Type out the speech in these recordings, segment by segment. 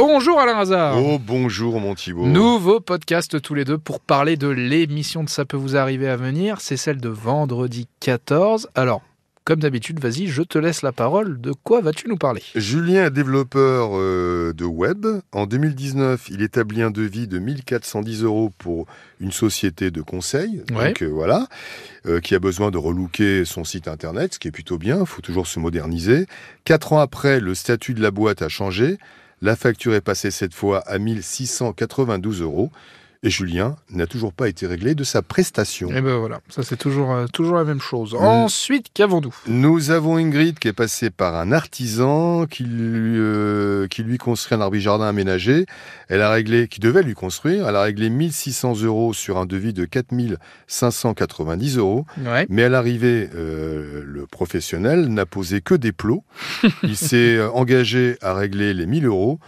Bonjour Alain Hazard. Oh bonjour mon Thibault. Nouveau podcast tous les deux pour parler de l'émission de Ça peut vous arriver à venir. C'est celle de vendredi 14. Alors, comme d'habitude, vas-y, je te laisse la parole. De quoi vas-tu nous parler? Julien est développeur euh, de web. En 2019, il établit un devis de 1410 euros pour une société de conseil. Ouais. Donc euh, voilà, euh, qui a besoin de relooker son site internet, ce qui est plutôt bien. Il faut toujours se moderniser. Quatre ans après, le statut de la boîte a changé. La facture est passée cette fois à 1692 euros. Et Julien n'a toujours pas été réglé de sa prestation. Et ben voilà, ça c'est toujours, euh, toujours la même chose. Ensuite, qu'avons-nous? Nous avons Ingrid qui est passée par un artisan qui lui, euh, qui lui construit un arbri-jardin aménagé. Elle a réglé, qui devait lui construire, elle a réglé 1600 euros sur un devis de 4590 euros. Ouais. Mais à l'arrivée, euh, le professionnel n'a posé que des plots. Il s'est engagé à régler les 1000 euros.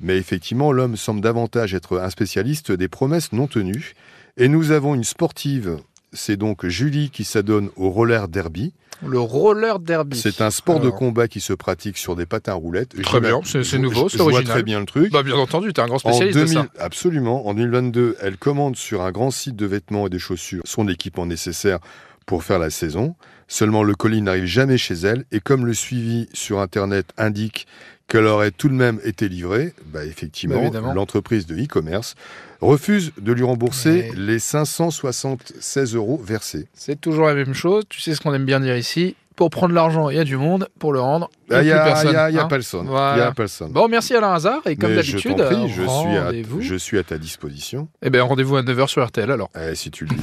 Mais effectivement, l'homme semble davantage être un spécialiste des promesses non tenues. Et nous avons une sportive, c'est donc Julie qui s'adonne au roller derby. Le roller derby. C'est un sport de combat qui se pratique sur des patins roulettes. Très bien, c'est- nouveau, c'est je vois original. très bien le truc. Bah bien entendu, t'es un grand En spécialiste de 2000 ça. Absolument. En 2022, elle commande sur un grand site de vêtements et de chaussures son équipement nécessaire pour faire la saison. Seulement, le colis n'arrive jamais chez elle. Et comme le suivi sur Internet indique qu'elle aurait tout de même été livrée, bah Bah, effectivement, évidemment. l'entreprise de e-commerce refuse de lui rembourser les 576 euros versés. C'est toujours la même chose. Tu sais ce qu'on aime bien dire ici. Pour prendre l'argent, il y a du monde. Pour le rendre, il Ah, n'y Il a a, personne. a- a hein. Voilà. a personne. Bon, merci Alain Hazard. Et comme je d'habitude, prie, je suis, à, rendez-vous. je suis à ta disposition. Eh bien, rendez-vous à 9h sur RTL alors. Eh, si tu le dis.